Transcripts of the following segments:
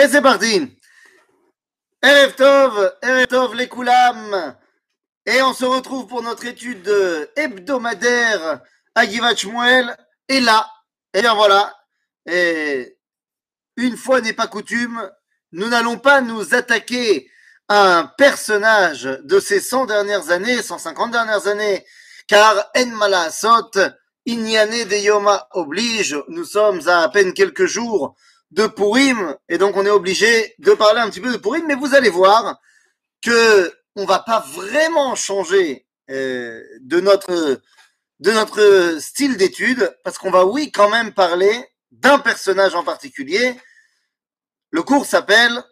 Et c'est parti. Erev Tov, les Koulam. Et on se retrouve pour notre étude hebdomadaire à Givat. Et là, et bien voilà, et une fois n'est pas coutume, nous n'allons pas nous attaquer à un personnage de ces 100 dernières années, 150 dernières années, car En Malasot, Inyane de Yoma oblige, nous sommes à peine quelques jours de Purim, et donc on est obligé de parler un petit peu de Purim, mais vous allez voir que on va pas vraiment changer euh, de notre de notre style d'étude, parce qu'on va oui quand même parler d'un personnage en particulier. Le cours s'appelle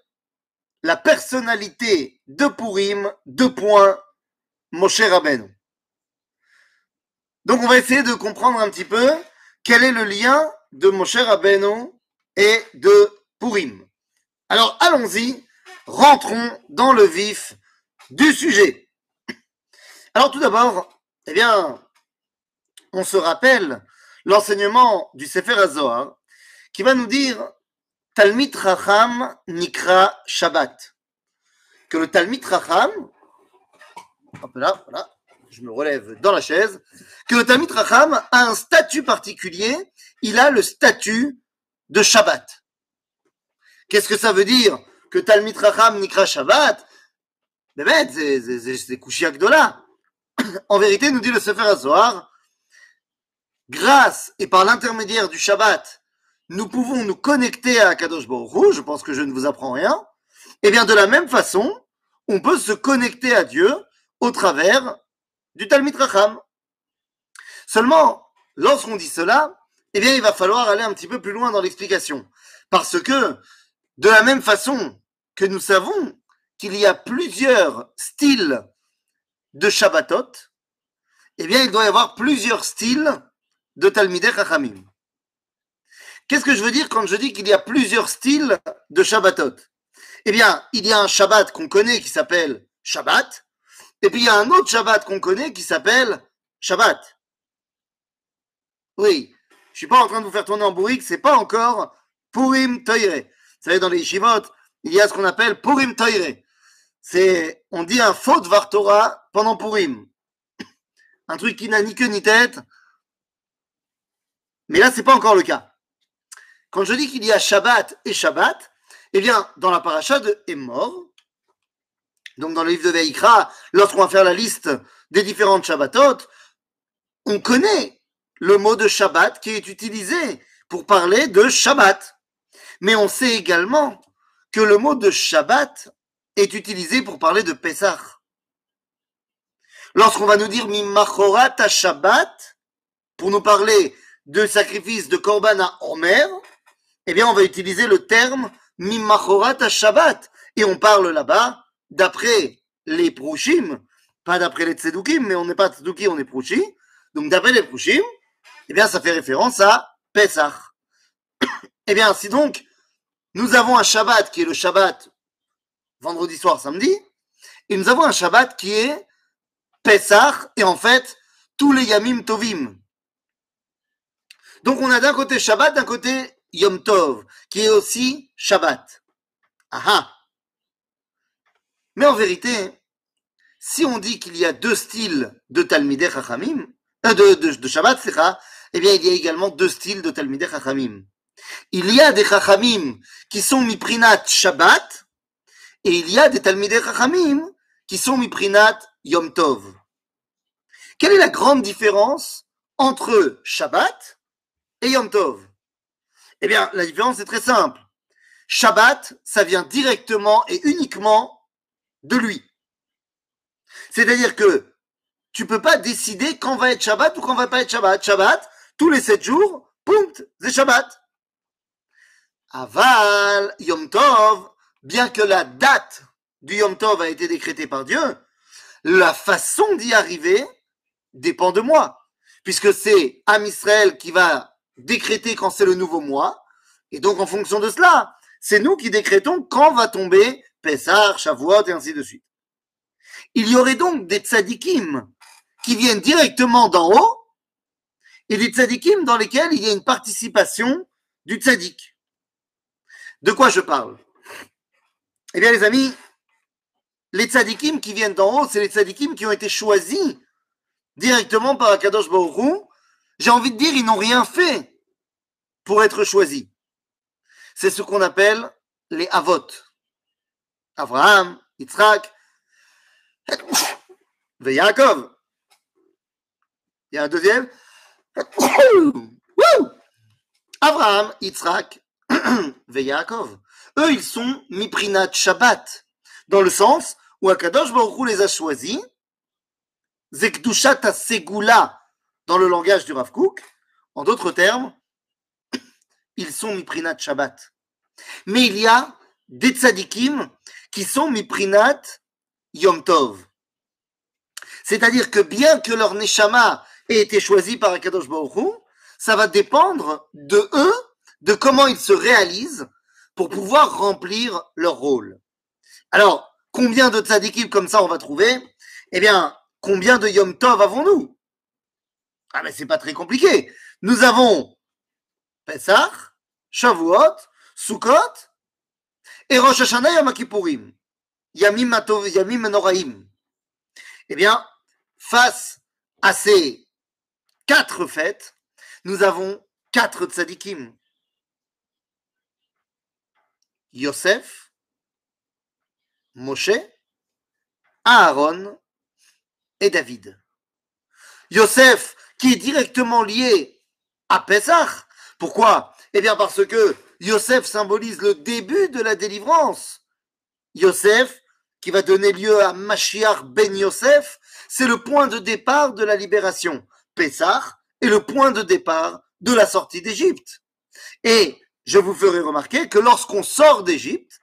La personnalité de Purim, deux points, Moshe Rabbeinu. Donc on va essayer de comprendre un petit peu quel est le lien de Moshe Rabbeinu et de Purim. Alors allons-y, rentrons dans le vif du sujet. Alors tout d'abord, eh bien, on se rappelle l'enseignement du Sefer HaZohar qui va nous dire Talmit Racham Nikra Shabbat. Que le Talmit Racham, hop là, voilà, je me relève dans la chaise, que le Talmit Racham a un statut particulier, il a le statut de Shabbat. Qu'est-ce que ça veut dire que Talmid Racham Nikra Shabbat? Bémet, c'est Kouchia Gdola. En vérité, nous dit le Sefer Azohar, grâce et par l'intermédiaire du Shabbat, nous pouvons nous connecter à Kadosh Baruch je pense que je ne vous apprends rien, et bien de la même façon, on peut se connecter à Dieu au travers du Talmid Racham. Seulement, lorsqu'on dit cela, eh bien il va falloir aller un petit peu plus loin dans l'explication. Parce que, de la même façon que nous savons qu'il y a plusieurs styles de Shabbatot, eh bien il doit y avoir plusieurs styles de Talmidei Chachamim. Qu'est-ce que je veux dire quand je dis qu'il y a plusieurs styles de Shabbatot? Eh bien, il y a un Shabbat qu'on connaît qui s'appelle Shabbat, et puis il y a un autre Shabbat qu'on connaît qui s'appelle Shabbat. Oui, je suis pas en train de vous faire tourner en bourrique, c'est pas encore PurimToire. Vous savez, dans les Yeshivot, il y a ce qu'on appelle PurimToire. C'est, on dit un faux de Vartora pendant Purim. Un truc qui n'a ni queue ni tête. Mais là, c'est pas encore le cas. Quand je dis qu'il y a Shabbat et Shabbat, eh bien, dans la paracha de Emor, donc dans le livre de Veikra, lorsqu'on va faire la liste des différentes Shabbatot, on connaît le mot de Shabbat qui est utilisé pour parler de Shabbat. Mais on sait également que le mot de Shabbat est utilisé pour parler de Pessah. Lorsqu'on va nous dire Mimachorat à Shabbat, pour nous parler de sacrifice de Korban à eh bien, on va utiliser le terme Mimachorat à Shabbat. Et on parle là-bas d'après les Prouchim, pas d'après les Tzedoukim, mais on n'est pas Tzedouki, on est Prouchi. Donc, d'après les Prouchim, eh bien, ça fait référence à Pessah. eh bien, si donc, nous avons un Shabbat qui est le Shabbat vendredi soir, samedi, et nous avons un Shabbat qui est Pessah, et en fait, tous les Yamim Tovim. Donc on a d'un côté Shabbat, d'un côté Yom Tov, qui est aussi Shabbat. Aha. Mais en vérité, si on dit qu'il y a deux styles de Talmidei Chachamim, euh, de, de, de Shabbat, eh bien il y a également deux styles de Talmidei Chachamim. Il y a des Chachamim qui sont Miprinat Shabbat, et il y a des Talmidei Chachamim qui sont Miprinat Yom Tov. Quelle est la grande différence entre Shabbat et Yom Tov? Eh bien, la différence est très simple. Shabbat, ça vient directement et uniquement de lui. C'est-à-dire que tu peux pas décider quand va être Shabbat ou quand va pas être Shabbat. Shabbat, tous les sept jours, punct, c'est Shabbat. Aval, Yom Tov, bien que la date du Yom Tov a été décrétée par Dieu, la façon d'y arriver dépend de moi. Puisque c'est Am Israël qui va décréter quand c'est le nouveau mois. Et donc, en fonction de cela, c'est nous qui décrétons quand va tomber Pessah, Shavuot et ainsi de suite. Il y aurait donc des tzadikim qui viennent directement d'en haut et des tzadikim dans lesquels il y a une participation du tzadik. De quoi je parle? Eh bien, les amis, les tzadikim qui viennent d'en haut, c'est les tzadikim qui ont été choisis directement par Akadosh Baruch J'ai envie de dire, ils n'ont rien fait pour être choisis. C'est ce qu'on appelle les avot. Abraham, Yitzhak, Yaakov. Il y a un deuxième. Abraham, Yitzhak, et Yaakov. Eux, ils sont Miprinat Shabbat, dans le sens où Akadosh Baruch les a choisis, Zekdushat Segula, dans le langage du Rav Kook. En d'autres termes, ils sont Miprinat Shabbat. Mais il y a des tzadikim qui sont Miprinat Yom Tov. C'est-à-dire que bien que leur Neshama ait été choisi par Akadosh Baruch Hu, ça va dépendre de eux, de comment ils se réalisent pour pouvoir remplir leur rôle. Alors, combien de tzadikim comme ça on va trouver? Eh bien, combien de Yom Tov avons-nous? Ah mais c'est pas très compliqué. Nous avons Pesach, Shavuot, Sukkot et Rosh Hashanah Yom. Yamim, Yamim Noraim. Eh bien, face à ces quatre fêtes, nous avons quatre tzadikim. Yosef, Moshe, Aaron et David. Yosef, qui est directement lié à Pesach. Pourquoi? Eh bien parce que Yosef symbolise le début de la délivrance. Yosef, qui va donner lieu à Mashiach ben Yosef, c'est le point de départ de la libération. Pesach est le point de départ de la sortie d'Égypte. Et je vous ferai remarquer que lorsqu'on sort d'Égypte,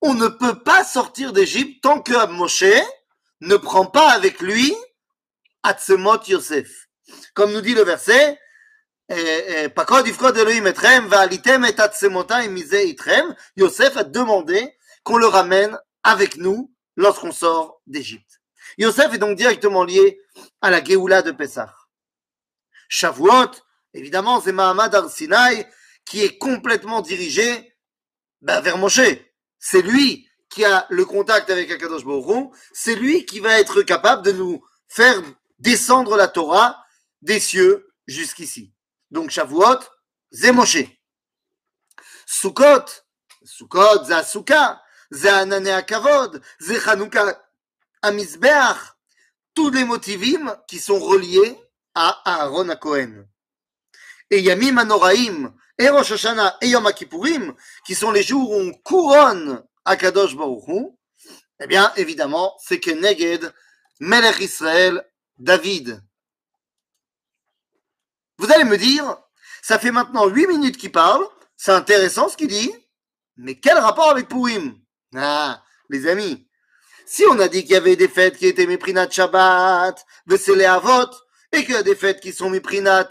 on ne peut pas sortir d'Égypte tant que Moshe ne prend pas avec lui Atzemot Yosef. Comme nous dit le verset, Yosef a demandé qu'on le ramène avec nous lorsqu'on sort d'Égypte. Yosef est donc directement lié à la Géoula de Pessah. Shavuot, évidemment, c'est Mahamad Arsinaï qui est complètement dirigé ben, vers Moshe. C'est lui qui a le contact avec Akadosh Baruch c'est lui qui va être capable de nous faire descendre la Torah des cieux jusqu'ici. Donc Shavuot, c'est Moshe. Sukkot, Sukkot, c'est Asuka, c'est Anane Akavod, c'est Chanukah Amizbeach, tous les motivim qui sont reliés à Aaron à. Et Yamim Anoraim, et Rosh Hashanah et Yom qui sont les jours où on couronne Baruch Hu, eh bien, évidemment, c'est que Neged, Melech Israël, David. Vous allez me dire, ça fait maintenant huit minutes qu'il parle, c'est intéressant ce qu'il dit, mais quel rapport avec Purim? Ah, les amis, si on a dit qu'il y avait des fêtes qui étaient Méprinat Shabbat, Vesele Avot, et qu'il y a des fêtes qui sont Méprinat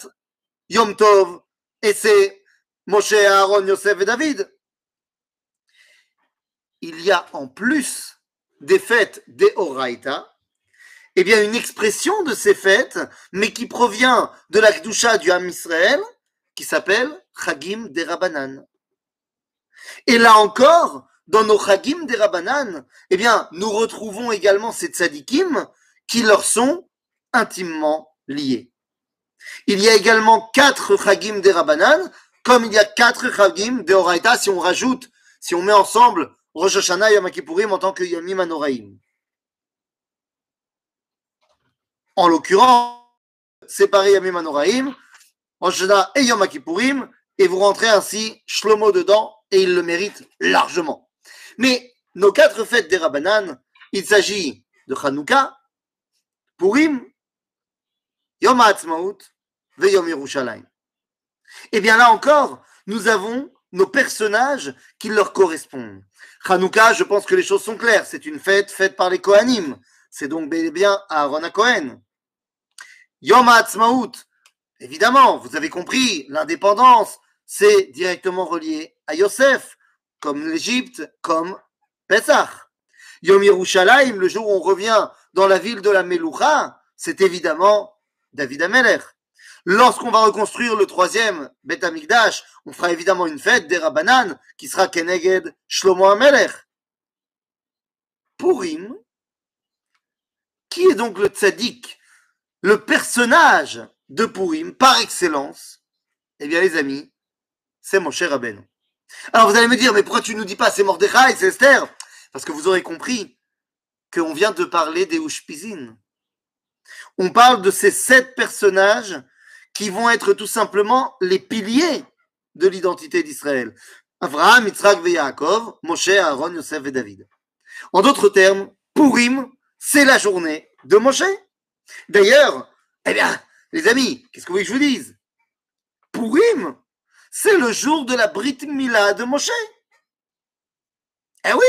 Yom Tov, et c'est Moshe, Aaron, Yosef et David. Il y a en plus des fêtes des Horaïta, eh bien une expression de ces fêtes, mais qui provient de la Kdusha du Ham Israël, qui s'appelle Chagim des Rabbanan. Et là encore, dans nos Chagim des Rabbanan, eh bien, nous retrouvons également ces tzadikim qui leur sont intimement liés. Il y a également quatre Chagim des Rabbanan comme il y a quatre Chagim de Horaïta, si on rajoute, si on met ensemble Rosh Hashanah et Yom en tant que Yamim Anoraim. En l'occurrence, séparer Yamim Anoraim, Rosh Hashanah et Yom et vous rentrez ainsi Shlomo dedans, et il le mérite largement. Mais nos quatre fêtes des Rabbanan, il s'agit de Hanouka, Purim, Yom HaAtzmaut et Yom Yerushalayim. Et eh bien là encore, nous avons nos personnages qui leur correspondent. Hanouka, je pense que les choses sont claires. C'est une fête faite par les Kohanim. C'est donc bel et bien Aaron à Cohen. Yom HaAtzmaut, évidemment, vous avez compris, l'indépendance, c'est directement relié à Yosef, comme l'Égypte, comme Pesach. Yom Yerushalayim, le jour où on revient dans la ville de la Meloucha, c'est évidemment David Ameler. Lorsqu'on va reconstruire le troisième Beth Amikdash, on fera évidemment une fête des Rabbanan qui sera Keneged Shlomo Amelech. Purim, qui est donc le tzaddik, le personnage de Purim par excellence? Eh bien, les amis, c'est mon cher Rabbeinu. Alors vous allez me dire, mais pourquoi tu nous dis pas c'est Mordechai, c'est Esther? Parce que vous aurez compris qu'on vient de parler des Ushpizin. On parle de ces sept personnages qui vont être tout simplement les piliers de l'identité d'Israël. Abraham, Yitzhak et Moshe, Aaron, Yosef et David. En d'autres termes, Purim, c'est la journée de Moshe. D'ailleurs, eh bien, les amis, qu'est-ce que vous voulez que je vous dise? Purim, c'est le jour de la Brit Mila de Moshe. Eh oui,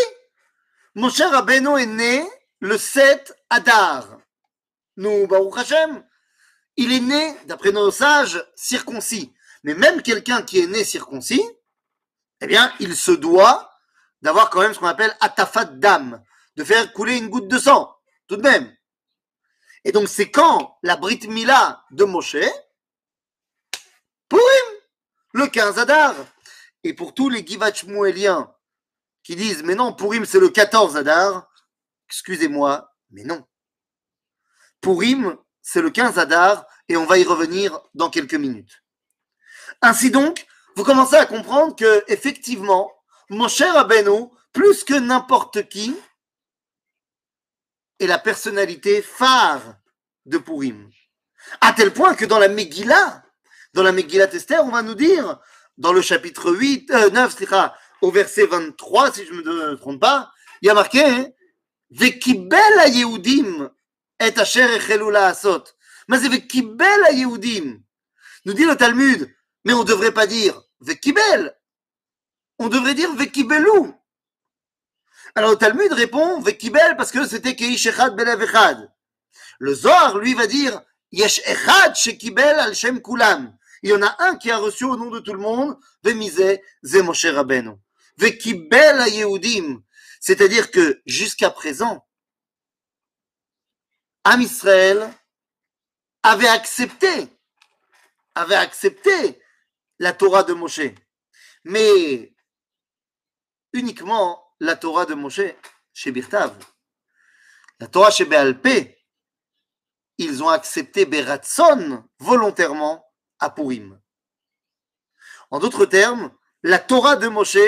Moshe Rabbeinu est né le 7 Adar. Nous, Baruch Hashem, il est né, d'après nos sages, circoncis. Mais même quelqu'un qui est né circoncis, eh bien, il se doit d'avoir quand même ce qu'on appelle atafat d'âme, de faire couler une goutte de sang, tout de même. Et donc, c'est quand la Brit Mila de Moshe, Purim, le 15 Adar. Et pour tous les Givachmuéliens qui disent, mais non, Purim, c'est le 14 Adar, excusez-moi, mais non. Purim, c'est le 15 Adar, et on va y revenir dans quelques minutes. Ainsi donc, vous commencez à comprendre que, effectivement, mon cher Abeno, plus que n'importe qui, est la personnalité phare de Purim. À tel point que dans la Megillah, dans la Megillah Esther, on va nous dire, dans le chapitre 8, 9, euh, au verset 23, si je ne me trompe pas, il y a marqué hein, Vekibel et asher echelu asot. Mais c'est Vekibel a Yehudim. Nous dit le Talmud, mais on ne devrait pas dire Vekibel. On devrait dire Vekibelou. Alors le Talmud répond Vekibel parce que c'était Keish Echad Belev Echad. Le Zohar, lui, va dire Yesh Echad Shekibel al Shem Kulam. Il y en a un qui a reçu au nom de tout le monde, Vemise Ze Moshe Rabbeinu. Vekibel Yehudim. C'est-à-dire que jusqu'à présent, Am Israël avait accepté, avait accepté la Torah de Moshe, mais uniquement la Torah de Moshe chez Birtav. La Torah chez Béalpé, ils ont accepté Beratson volontairement à Purim. En d'autres termes, la Torah de Moshe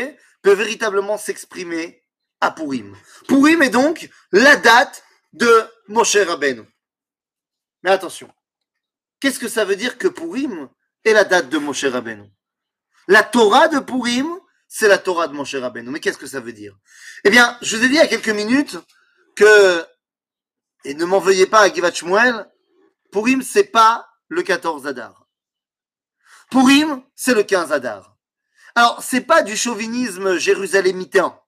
peut véritablement s'exprimer à Purim. Purim est donc la date de Moshe Rabbeinu. Mais attention, qu'est-ce que ça veut dire que Purim est la date de Moshe Rabbeinu? La Torah de Purim, c'est la Torah de Moshe Rabbeinu. Mais qu'est-ce que ça veut dire? Eh bien, je vous ai dit il y a quelques minutes que, et ne m'en veuillez pas à Givat Shmuel, Purim, c'est pas le 14 Adar. Purim, c'est le 15 Adar. Alors, c'est pas du chauvinisme jérusalémitain.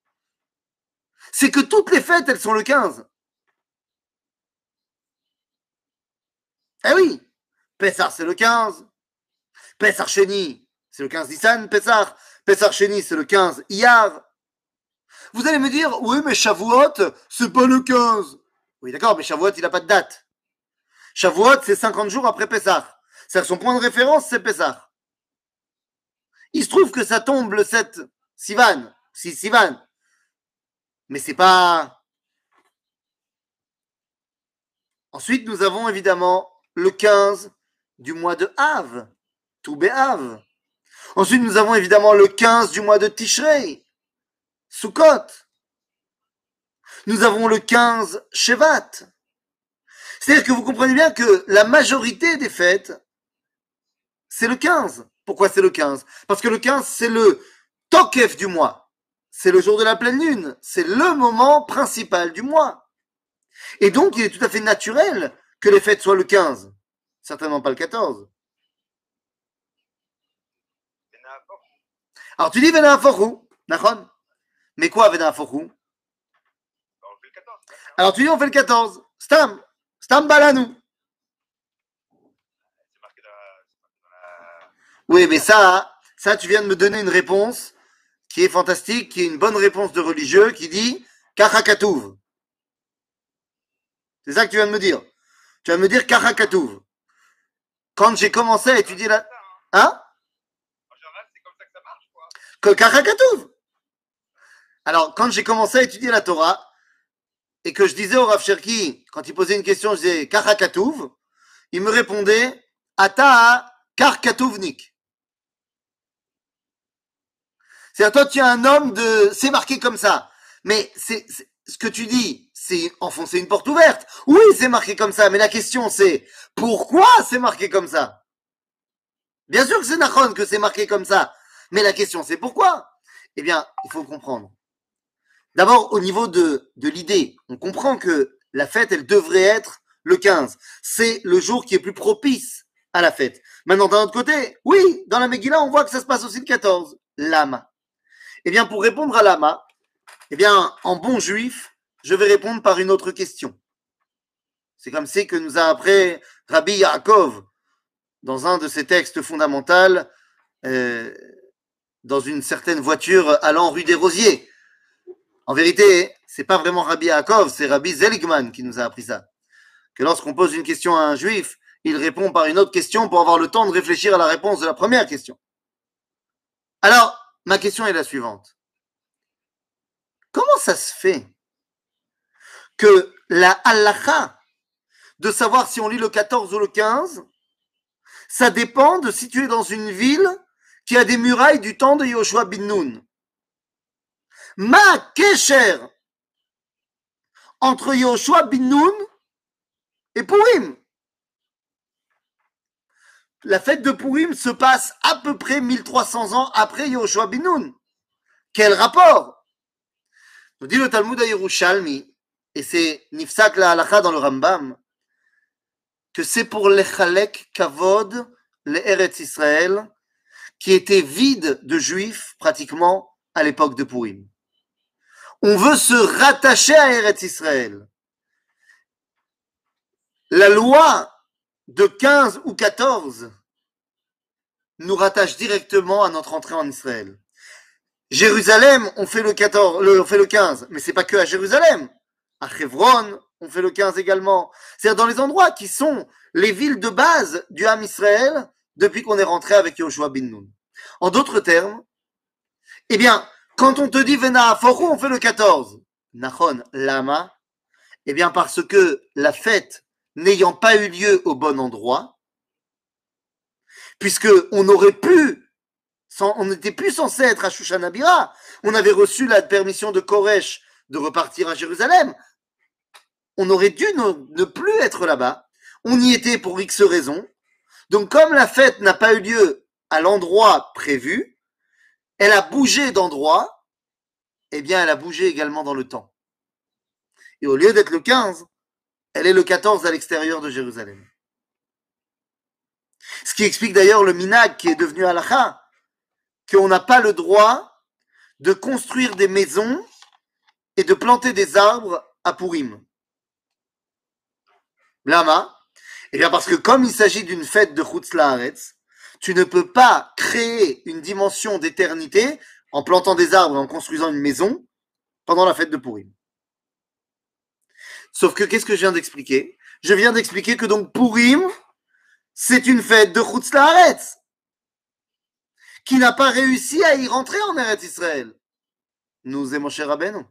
C'est que toutes les fêtes, elles sont le 15. Eh oui, Pessar, c'est le 15. Pessar Cheni, c'est le 15 Nissan, Pessar. Pessar Cheni, c'est le 15 Iyar. Vous allez me dire, oui, mais Shavuot, c'est pas le 15. Oui, d'accord, mais Shavuot, il n'a pas de date. Shavuot, c'est 50 jours après Pessar. cest son point de référence, c'est Pessar. Il se trouve que ça tombe le 7 Sivan, si Sivan. Mais c'est pas. Ensuite, nous avons évidemment le 15 du mois de Av, Toubé Av. Ensuite, nous avons évidemment le 15 du mois de Tishrei, Sukkot. Nous avons le 15 Shevat. C'est-à-dire que vous comprenez bien que la majorité des fêtes, c'est le 15. Pourquoi c'est le 15 Parce que le 15, c'est le Tokef du mois. C'est le jour de la pleine lune. C'est le moment principal du mois. Et donc, il est tout à fait naturel que les fêtes soient le 15. Certainement pas le 14. Alors tu dis Venaforou, Nachon. Mais quoi Venaforou Alors tu dis on fait le 14. Stam. Stam Balanou. Oui, mais ça, ça, tu viens de me donner une réponse qui est fantastique, qui est une bonne réponse de religieux, qui dit Kachakatouv. C'est ça que tu viens de me dire. Tu vas me dire Kachakatouv. Quand j'ai commencé à étudier la. Hein? Que Alors, quand j'ai commencé à étudier la Torah, et que je disais au Rav Cherki, quand il posait une question, je disais Karakatouv, il me répondait Ata Karkatouvnik. C'est-à-dire, toi, tu es un homme de. C'est marqué comme ça. Mais c'est ce que tu dis, c'est enfoncer une porte ouverte. Oui, c'est marqué comme ça, mais la question c'est pourquoi c'est marqué comme ça? Bien sûr que c'est Nachon que c'est marqué comme ça, mais la question c'est pourquoi? Eh bien, il faut comprendre. D'abord, au niveau de, de l'idée, on comprend que la fête, elle devrait être le 15. C'est le jour qui est plus propice à la fête. Maintenant, d'un autre côté, oui, dans la Megillah, on voit que ça se passe aussi le 14, Lama. Eh bien, pour répondre à Lama, eh bien, en bon juif, je vais répondre par une autre question. C'est comme c'est que nous a appris Rabbi Yaakov dans un de ses textes fondamentaux, euh, dans une certaine voiture allant rue des Rosiers. En vérité, c'est pas vraiment Rabbi Yaakov, c'est Rabbi Zeligman qui nous a appris ça. Que lorsqu'on pose une question à un juif, il répond par une autre question pour avoir le temps de réfléchir à la réponse de la première question. Alors, ma question est la suivante. Comment ça se fait que la halakha, de savoir si on lit le 14 ou le 15, ça dépend de si tu es dans une ville qui a des murailles du temps de Yoshua bin Nun Ma Kesher entre Yoshua bin Nun et Purim. La fête de Purim se passe à peu près 1300 ans après Yoshua bin Nun. Quel rapport? Nous dit le Talmud à Yerushalmi, et c'est Nifsak la halacha dans le Rambam, que c'est pour l'Echalek Kavod, l'Eretz Israël, qui était vide de juifs pratiquement à l'époque de Purim on veut se rattacher à Eretz Israël. La loi de 15 ou 14 nous rattache directement à notre entrée en Israël. Jérusalem, on fait le 14, le, on fait le 15, mais c'est pas que à Jérusalem. À Hebron, on fait le 15 également. C'est-à-dire dans les endroits qui sont les villes de base du Ham Israël depuis qu'on est rentré avec Yoshua bin Nun. En d'autres termes, eh bien, quand on te dit Vena Forou, on fait le 14. Nachon, Lama. Eh bien, parce que la fête n'ayant pas eu lieu au bon endroit, puisque on aurait pu, on n'était plus censé être à Shushanabira, on avait reçu la permission de Koresh de repartir à Jérusalem, on aurait dû ne, plus être là-bas. On y était pour X raisons. Donc, comme la fête n'a pas eu lieu à l'endroit prévu, elle a bougé d'endroit, eh bien, elle a bougé également dans le temps. Et au lieu d'être le 15, elle est le 14 à l'extérieur de Jérusalem. Ce qui explique d'ailleurs le minag qui est devenu halakha, qu'on n'a pas le droit de construire des maisons et de planter des arbres à Purim. Lama Eh bien parce que comme il s'agit d'une fête de Chutz tu ne peux pas créer une dimension d'éternité en plantant des arbres et en construisant une maison pendant la fête de Purim. Sauf que qu'est-ce que je viens d'expliquer? Je viens d'expliquer que donc Purim, c'est une fête de Chutz qui n'a pas réussi à y rentrer en Eretz Israël. Nous, Zemoshe Rabbeinu.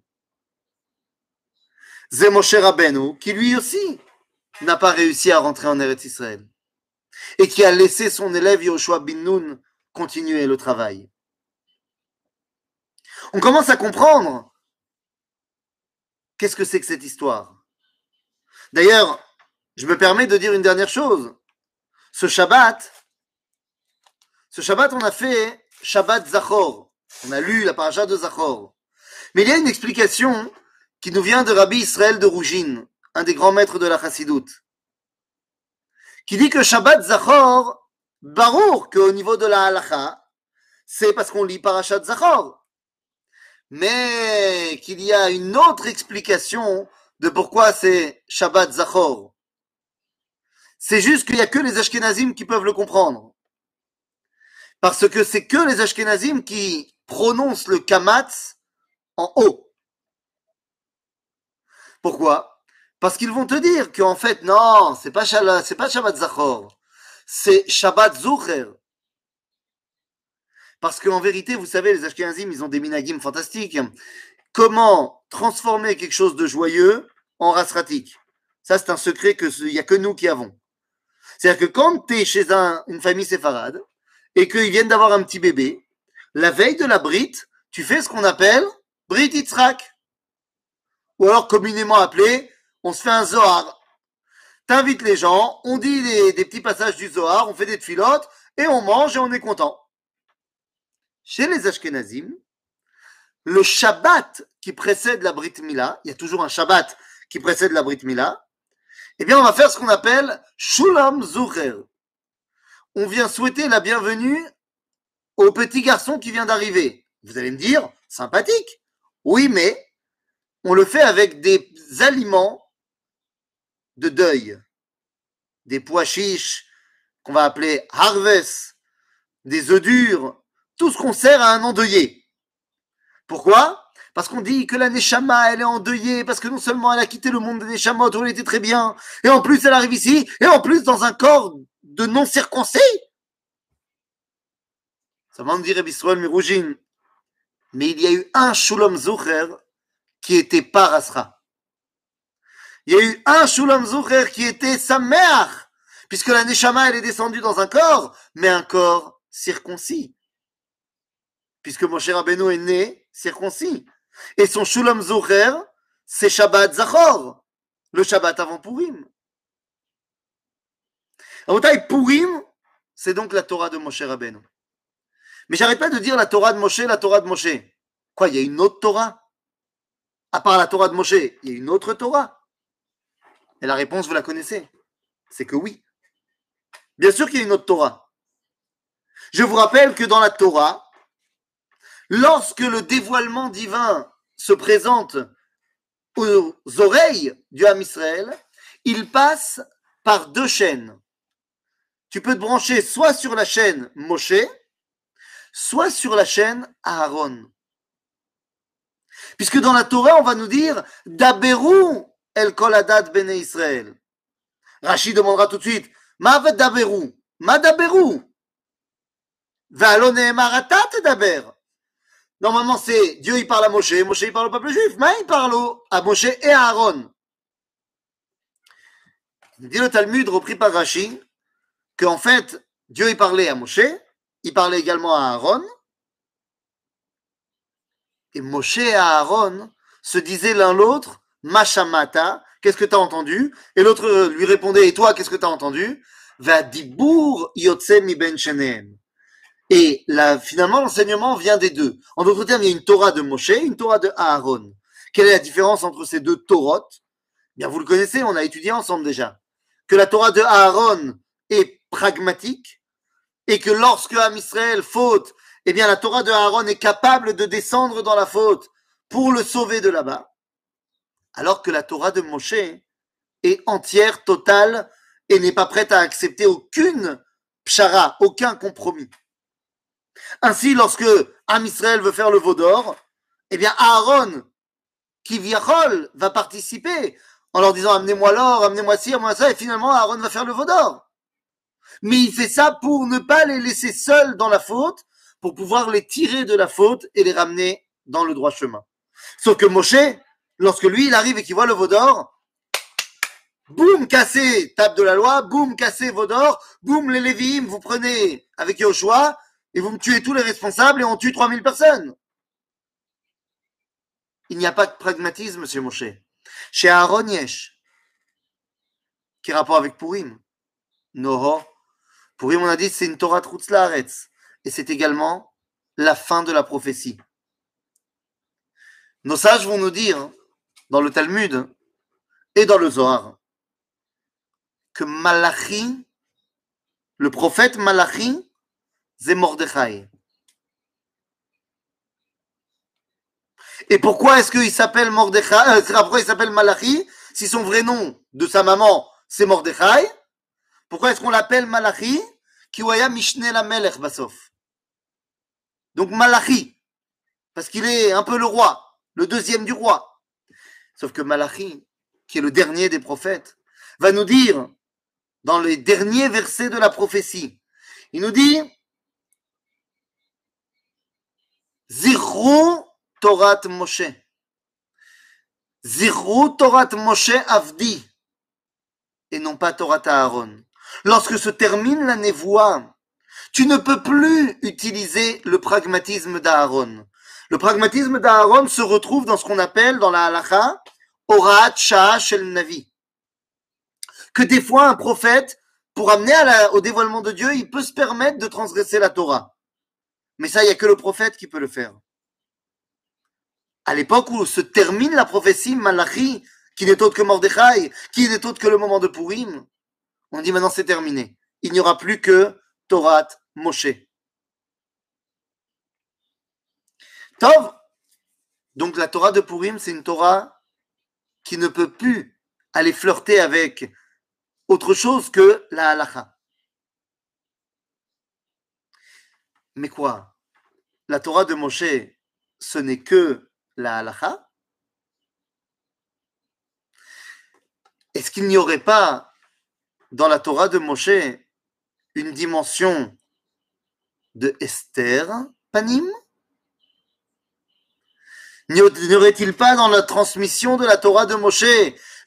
Zemoshe Rabbeinu, qui lui aussi n'a pas réussi à rentrer en Eretz Israël et qui a laissé son élève Yoshua bin Nun continuer le travail. On commence à comprendre qu'est-ce que c'est que cette histoire. D'ailleurs, je me permets de dire une dernière chose. Ce Shabbat, ce Shabbat, on a fait Shabbat Zachor. On a lu la paracha de Zachor. Mais il y a une explication qui nous vient de Rabbi Israël de Rougine, un des grands maîtres de la Chassidoute qui dit que Shabbat Zachor, barour qu'au niveau de la halacha, c'est parce qu'on lit Parashat Zachor. Mais qu'il y a une autre explication de pourquoi c'est Shabbat Zachor. C'est juste qu'il n'y a que les Ashkenazim qui peuvent le comprendre. Parce que c'est que les Ashkenazim qui prononcent le Kamatz en haut. Pourquoi? Parce qu'ils vont te dire qu'en fait, non, c'est pas, c'est pas Shabbat Zachor, c'est Shabbat Zucher. Parce qu'en vérité, vous savez, les Ashkenazim, ils ont des minagim fantastiques. Comment transformer quelque chose de joyeux en rasratique? Ça, c'est un secret qu'il n'y a que nous qui avons. C'est-à-dire que quand tu es chez une famille séfarade et qu'ils viennent d'avoir un petit bébé, la veille de la brite, tu fais ce qu'on appelle Brit Yitzhak. Ou alors communément appelé, on se fait un Zohar. T'invites les gens, on dit des, petits passages du Zohar, on fait des filotes et on mange et on est content. Chez les Ashkenazim, le Shabbat qui précède la Brit Mila, il y a toujours un Shabbat qui précède la Brit Mila, eh bien, on va faire ce qu'on appelle Shulam Zucher. On vient souhaiter la bienvenue au petit garçon qui vient d'arriver. Vous allez me dire, sympathique. Oui, mais on le fait avec des aliments de deuil. Des pois chiches qu'on va appeler harvest, des œufs durs, tout ce qu'on sert à un endeuillé. Pourquoi? Parce qu'on dit que la Neshama, elle est endeuillée, parce que non seulement elle a quitté le monde des Neshamot où elle était très bien, et en plus elle arrive ici, et en plus dans un corps de non circoncis. Ça m'a dit Rabbi Miroujin. Mais il y a eu un Shulam Zucher qui était pas Rasra. Il y a eu un Shulam Zucher qui était Sameach, puisque la Neshama, elle est descendue dans un corps, mais un corps circoncis. Puisque mon cher Rabbeinu est né circoncis. Et son Shulam Zocher, c'est Shabbat Zachor, le Shabbat avant Purim. taille Purim, c'est donc la Torah de Moshe Rabbeinu. Mais j'arrête pas de dire la Torah de Moshe, la Torah de Moshe. Quoi, il y a une autre Torah? À part la Torah de Moshe, il y a une autre Torah Et la réponse, vous la connaissez. C'est que oui. Bien sûr qu'il y a une autre Torah. Je vous rappelle que dans la Torah, Lorsque le dévoilement divin se présente aux oreilles du Ham Israël, il passe par deux chaînes. Tu peux te brancher soit sur la chaîne Moshe, soit sur la chaîne Aaron. Puisque dans la Torah, on va nous dire Daberu el koladat bene Israël. Rachid demandera tout de suite Ma daberu? Ma maratat daber. Normalement, c'est Dieu, il parle à Moshe, Moshe, il parle au peuple juif, mais il parle à Moshe et à Aaron. Il dit le Talmud, repris par Rashi, qu'en fait, Dieu, il parlait à Moshe, il parlait également à Aaron, et Moshe et Aaron se disaient l'un l'autre, Mashamata, qu'est-ce que tu as entendu? Et l'autre lui répondait, et toi, qu'est-ce que tu as entendu Vadibur yotse mi ben et finalement, l'enseignement vient des deux. En d'autres termes, il y a une Torah de Moshe, une Torah de Aaron. Quelle est la différence entre ces deux Torotes Bien, vous le connaissez, on a étudié ensemble déjà. Que la Torah de Aaron est pragmatique et que lorsque Am Israël faute, eh bien, la Torah de Aaron est capable de descendre dans la faute pour le sauver de là-bas. Alors que la Torah de Moshe est entière, totale et n'est pas prête à accepter aucune pshara, aucun compromis. Ainsi, lorsque Am Israël veut faire le veau d'or, eh bien Aaron, qui viachol, va participer en leur disant amenez-moi l'or, amenez-moi ci, amenez-moi ça, et finalement Aaron va faire le veau d'or. Mais il fait ça pour ne pas les laisser seuls dans la faute, pour pouvoir les tirer de la faute et les ramener dans le droit chemin. Sauf que Moshe, lorsque lui il arrive et qu'il voit le veau d'or, boum, cassé, table de la loi, boum, cassé, veau d'or, boum, les Lévi'im, vous prenez avec Yoshua, et vous me tuez tous les responsables et on tue 3000 personnes. Il n'y a pas de pragmatisme, monsieur Moshe. Chez Aaron Yesh, qui rapport avec Purim Non. Purim, on a dit, c'est une Torah Trutzlaaretz. Et c'est également la fin de la prophétie. Nos sages vont nous dire, dans le Talmud et dans le Zohar, que Malachi, le prophète Malachi, c'est Mordechai. Et pourquoi est-ce qu'il s'appelle Mordechai euh, il s'appelle Malachi Si son vrai nom de sa maman, c'est Mordechai? Pourquoi est-ce qu'on l'appelle Malachi Kiwaya Mishne la. Donc Malachi. Parce qu'il est un peu le roi, le deuxième du roi. Sauf que Malachi, qui est le dernier des prophètes, va nous dire, dans les derniers versets de la prophétie, il nous dit Zichru Torah Moshe. Zirou Torah Moshe Avdi, et non pas Torah Aaron. Lorsque se termine la névoie, tu ne peux plus utiliser le pragmatisme d'Aaron. Le pragmatisme d'Aaron se retrouve dans ce qu'on appelle dans la halacha Orat Shah Shel Navi. Que des fois un prophète, pour amener au dévoilement de Dieu, il peut se permettre de transgresser la Torah. Mais ça, il n'y a que le prophète qui peut le faire. À l'époque où se termine la prophétie Malachi, qui n'est autre que Mordechai, qui n'est autre que le moment de Purim, on dit maintenant c'est terminé. Il n'y aura plus que Torah Moshe. Tov. Donc la Torah de Purim, c'est une Torah qui ne peut plus aller flirter avec autre chose que la halacha. Mais quoi? La Torah de Moshe, ce n'est que la halacha? Est-ce qu'il n'y aurait pas dans la Torah de Moshe une dimension de Esther, Panim? N'y aurait-il pas dans la transmission de la Torah de Moshe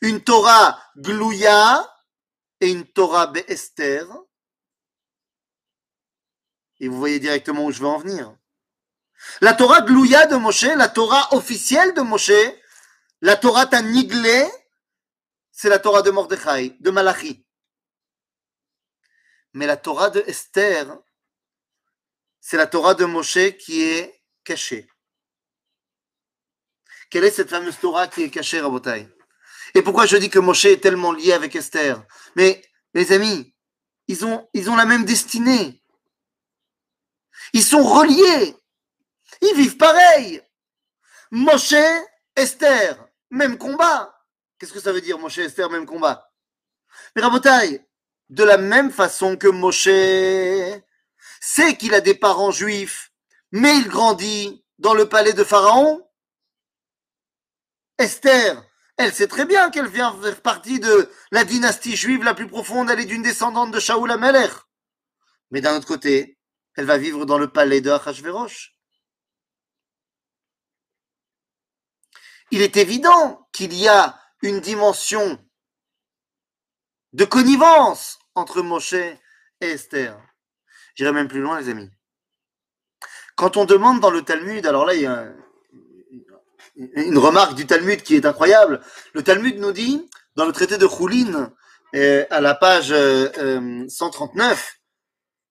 une Torah Glouya et une Torah Esther? Et vous voyez directement où je veux en venir. La Torah Glouya de Moshe, la Torah officielle de Moshe, la Torah Taniglé, c'est la Torah de Mordechai, de Malachi. Mais la Torah de Esther, c'est la Torah de Moshe qui est cachée. Quelle est cette fameuse Torah qui est cachée, Rabotai? Et pourquoi je dis que Moshe est tellement lié avec Esther? Mais, mes amis, ils ont, ils ont la même destinée. Ils sont reliés. Ils vivent pareil. Moshe, Esther, même combat. Qu'est-ce que ça veut dire, Moshe, Esther, même combat? Mais Rabotai, de la même façon que Moshe sait qu'il a des parents juifs, mais il grandit dans le palais de Pharaon, Esther, elle sait très bien qu'elle vient faire partie de la dynastie juive la plus profonde, elle est d'une descendante de Shaoul Amelech. Mais d'un autre côté, elle va vivre dans le palais de Achashverosh. Il est évident qu'il y a une dimension de connivence entre Moshe et Esther. J'irai même plus loin, les amis. Quand on demande dans le Talmud, alors là, il y a une remarque du Talmud qui est incroyable. Le Talmud nous dit, dans le traité de Choulin, euh, à la page 139, euh,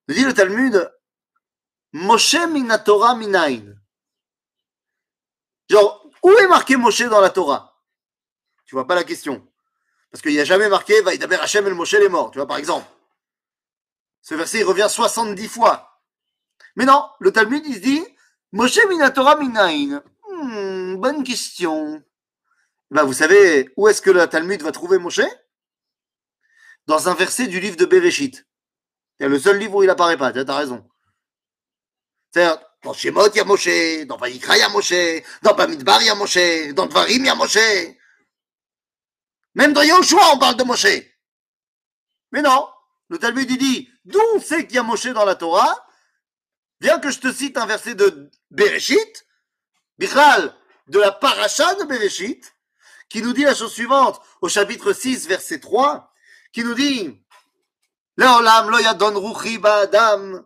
nous dit le Talmud, Moshe minatora minain. Genre, où est marqué Moshe dans la Torah? Tu vois pas la question. Parce qu'il n'y a jamais marqué, va d'abord Hachem el Moshe les morts, tu vois, par exemple. Ce verset, il revient 70 fois. Mais non, le Talmud, il se dit, Moshe minatora minain. Hmm, bonne question. Ben, vous savez où est-ce que le Talmud va trouver Moshe? Dans un verset du livre de Bereshit. C'est le seul livre où il apparaît pas, tu as raison. C'est-à-dire, dans Shemot, il y a Moshe, dans Vayikra, il y a Moshe, dans Bamidbar, il y a Moshe, dans Dvarim, il y a Moshe. Même dans Yahushua, on parle de Moshe. Mais non, le Talmud dit, d'où on sait qu'il y a Moshe dans la Torah? Bien que je te cite un verset de Bereshit, Bichal, de la paracha de Bereshit, qui nous dit la chose suivante au chapitre 6, verset 3, qui nous dit Leolam lo yadon ruchi ba'adam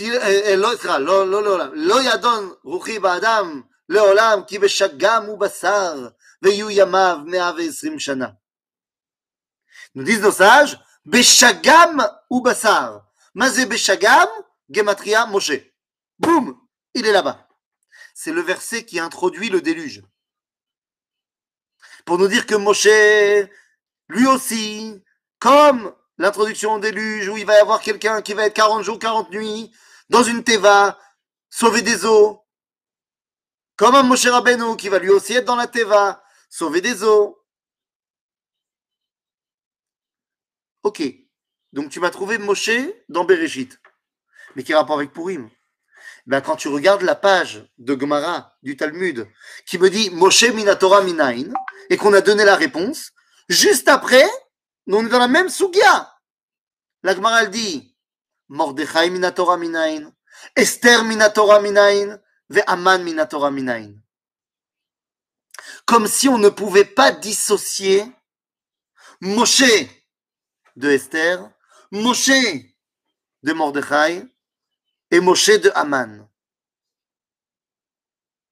euh, euh, lo yadon ruchi ba'adam leolam ki beshagam u basar veyu yamav shana. Nous disent nos sages Beshagam ou basar. Gematria Moshe. Boum, il est là-bas c'est le verset qui introduit le déluge. Pour nous dire que Moshe, lui aussi, comme l'introduction au déluge, où il va y avoir quelqu'un qui va être 40 jours, 40 nuits, dans une teva, sauver des eaux, comme un Moshe Rabbeinu qui va lui aussi être dans la teva, sauver des eaux. Ok, donc tu m'as trouvé Moshe dans Bereshit, mais qui rapport avec Purim? Ben, quand tu regardes la page de Gemara du Talmud qui me dit Moshe Minatora Minain et qu'on a donné la réponse, juste après, on est dans la même sugia. La Gemara elle dit Mordechai Minatora Minain, Esther Minatora Minain, ve Aman Minatora Minain. comme si on ne pouvait pas dissocier Moshe de Esther, Moshe de Mordechai et Moshe de Haman.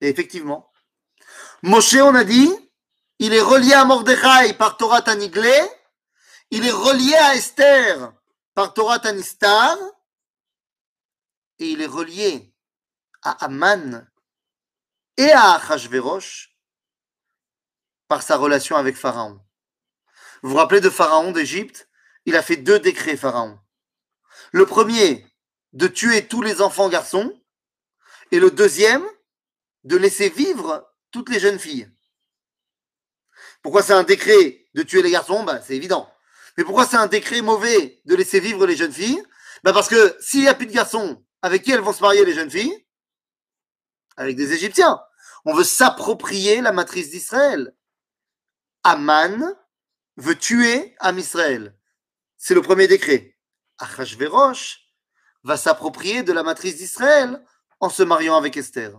Et effectivement, Moshe, on a dit, il est relié à Mordechai par Torah Taniglé, il est relié à Esther par Torah Tanistar, et il est relié à Aman et à Achashverosh par sa relation avec Pharaon. Vous vous rappelez de Pharaon d'Égypte? Il a fait deux décrets, Pharaon. Le premier, de tuer tous les enfants garçons, et le deuxième, de laisser vivre toutes les jeunes filles. Pourquoi c'est un décret de tuer les garçons? Ben, C'est évident. Mais pourquoi c'est un décret mauvais de laisser vivre les jeunes filles? Ben Parce que s'il n'y a plus de garçons, avec qui elles vont se marier les jeunes filles Avec des Égyptiens. On veut s'approprier la matrice d'Israël. Aman veut tuer Am Israël. C'est le premier décret. Achashverosh va s'approprier de la matrice d'Israël en se mariant avec Esther.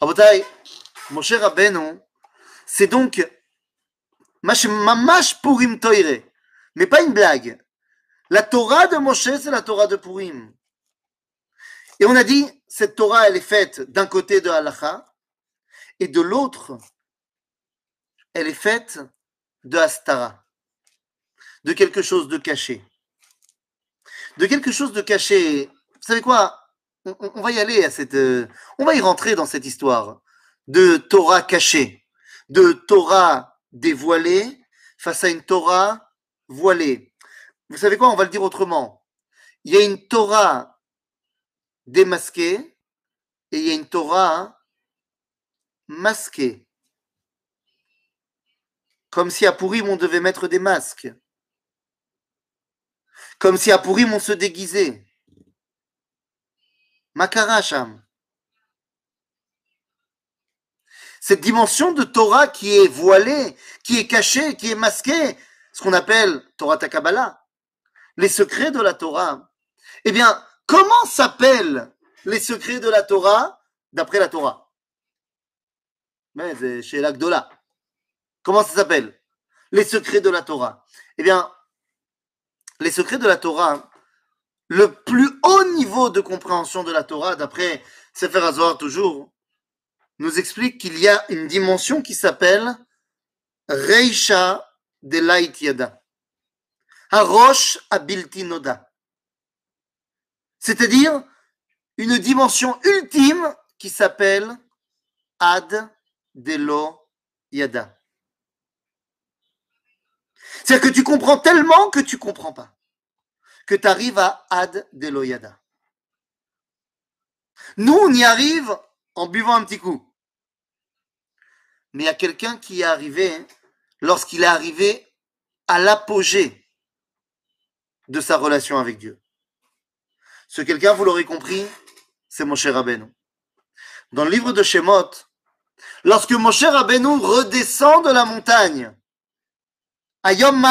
Rabotai, mon cher Rabbeinu, c'est donc Mamash Purim Toire, mais pas une blague. La Torah de Moshe, c'est la Torah de Purim. Et on a dit, cette Torah, elle est faite d'un côté de Halacha, et de l'autre, elle est faite de Astara, de quelque chose de caché. De quelque chose de caché. Vous savez quoi? On, va y aller à cette. Euh, on va y rentrer dans cette histoire de Torah cachée, de Torah dévoilée face à une Torah voilée. Vous savez quoi? On va le dire autrement. Il y a une Torah démasquée et il y a une Torah masquée. Comme si à Purim on devait mettre des masques. Comme si à Purim on se déguisait. Makaracham. Cette dimension de Torah qui est voilée, qui est cachée, qui est masquée, ce qu'on appelle Torah Takabala, les secrets de la Torah. Eh bien, comment s'appellent les secrets de la Torah d'après la Torah? Mais c'est chez l'Agdola. Comment ça s'appelle? Les secrets de la Torah. Eh bien, les secrets de la Torah, le plus haut niveau de compréhension de la Torah, d'après Sefer Azor toujours, nous explique qu'il y a une dimension qui s'appelle Reisha de Lait Yada. Abiltinoda. C'est-à-dire une dimension ultime qui s'appelle Ad Delo Yada. C'est-à-dire que tu comprends tellement que tu comprends pas. Que tu arrives à Ad Deloyada. Nous, on y arrive en buvant un petit coup. Mais il y a quelqu'un qui est arrivé lorsqu'il est arrivé à l'apogée de sa relation avec Dieu. Ce quelqu'un, vous l'aurez compris, c'est Moshe Rabbeinu. Dans le livre de Shemot, lorsque Moshe Rabbeinu redescend de la montagne, à Yom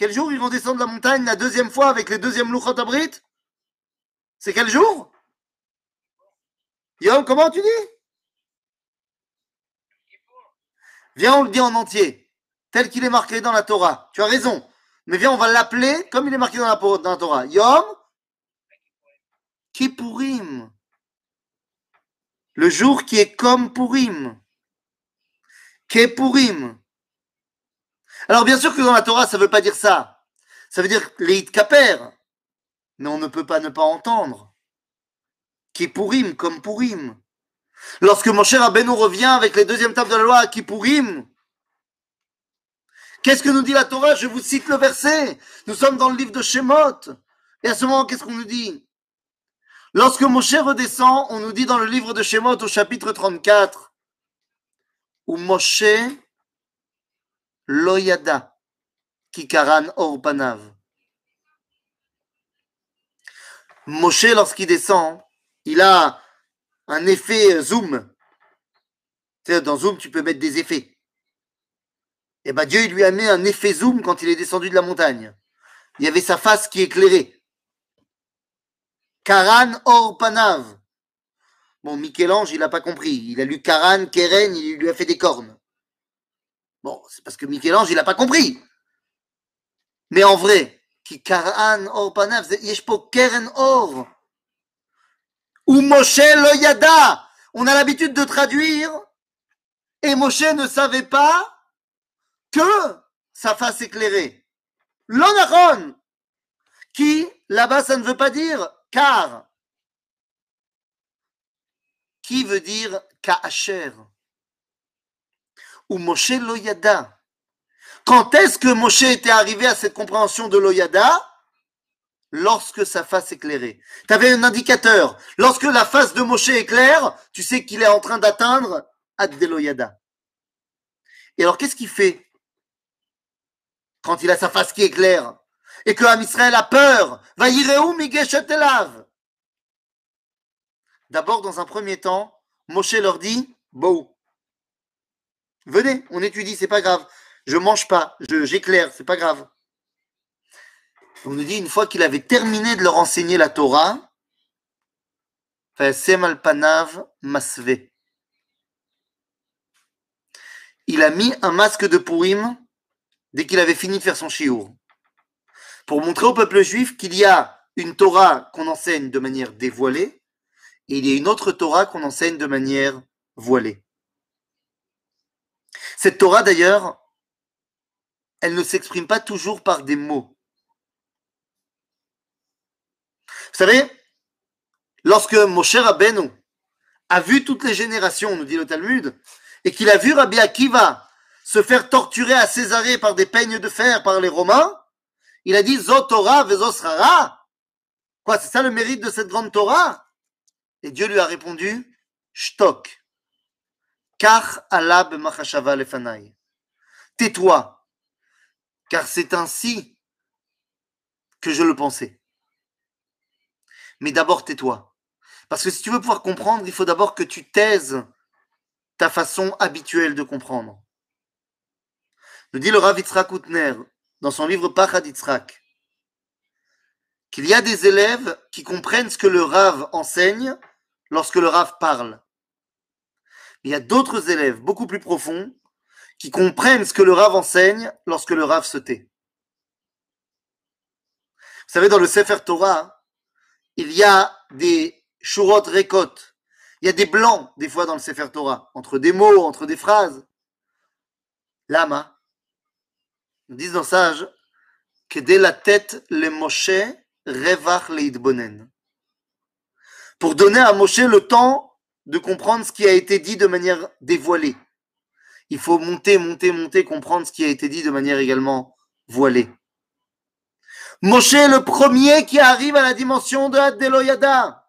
quel jour ils vont descendre la montagne la deuxième fois avec les deuxièmes Luchot Abrit? C'est quel jour? Yom, comment tu dis? Viens, on le dit en entier, tel qu'il est marqué dans la Torah. Tu as raison. Mais viens, on va l'appeler comme il est marqué dans la, Torah. Yom Kippourim. Le jour qui est comme Purim. Kepourim. Alors bien sûr que dans la Torah, ça ne veut pas dire ça. Ça veut dire Leit Kaper. Mais on ne peut pas ne pas entendre. Kippourim comme Purim. Lorsque mon cher Rabbeinu revient avec les deuxièmes tables de la loi à Kippourim, qu'est-ce que nous dit la Torah? Je vous cite le verset. Nous sommes dans le livre de Shemot. Et à ce moment, qu'est-ce qu'on nous dit? Lorsque Moshe redescend, on nous dit dans le livre de Shemot au chapitre 34, où Moshe Loyada, Kikaran Orpanav. Moshe, lorsqu'il descend, il a un effet zoom. dans zoom, tu peux mettre des effets. Et eh bien Dieu il lui a mis un effet zoom quand il est descendu de la montagne. Il y avait sa face qui éclairait. Karan Orpanav. Bon, Michel-Ange, il n'a pas compris. Il a lu Karan, Keren, il lui a fait des cornes. Bon, c'est parce que Michel-Ange, il n'a pas compris. Mais en vrai, qui Karan or Keren or. Ou Moshe Loyada. On a l'habitude de traduire. Et Moshe ne savait pas que sa face éclairée. L'onaron. Qui, là-bas, ça ne veut pas dire car. Qui veut dire ka'asher. Ou Moshe Loyada. Quand est-ce que Moshe était arrivé à cette compréhension de Loyada? Lorsque sa face éclairée. Tu avais un indicateur. Lorsque la face de Moshe est claire, tu sais qu'il est en train d'atteindre Loyada. Et alors, qu'est-ce qu'il fait? Quand il a sa face qui est claire et que Am Israël a peur Va D'abord, dans un premier temps, Moshe leur dit Bon, venez, on étudie, c'est pas grave. Je mange pas, j'éclaire, c'est pas grave. On nous dit une fois qu'il avait terminé de leur enseigner la Torah. Il a mis un masque de Purim dès qu'il avait fini de faire son chiour. Pour montrer au peuple juif qu'il y a une Torah qu'on enseigne de manière dévoilée et il y a une autre Torah qu'on enseigne de manière voilée. Cette Torah d'ailleurs, elle ne s'exprime pas toujours par des mots. Vous savez, lorsque Moshe Rabbeinu a vu toutes les générations, nous dit le Talmud, et qu'il a vu Rabbi Akiva se faire torturer à Césarée par des peignes de fer par les Romains, il a dit Zotora vezosrara. Quoi, c'est ça le mérite de cette grande Torah? Et Dieu lui a répondu Shtok. Kar alab machashava lefanai. Tais-toi, car c'est ainsi que je le pensais. Mais d'abord tais-toi. Parce que si tu veux pouvoir comprendre, il faut d'abord que tu taises ta façon habituelle de comprendre. Nous dit le Rav Yitzhak dans son livre Pachad Yitzhak qu'il y a des élèves qui comprennent ce que le Rav enseigne lorsque le Rav parle. Il y a d'autres élèves beaucoup plus profonds qui comprennent ce que le Rav enseigne lorsque le Rav se tait. Vous savez, dans le Sefer Torah, il y a des shurot rekot, il y a des blancs, des fois, dans le Sefer Torah, entre des mots, entre des phrases. Lama, ils disent dans Sage que dès la tête, les Moshe revach leidbonen. Pour donner à Moshe le temps de comprendre ce qui a été dit de manière dévoilée. Il faut monter, monter, monter, comprendre ce qui a été dit de manière également voilée. Moshe est le premier qui arrive à la dimension de Adeloyada.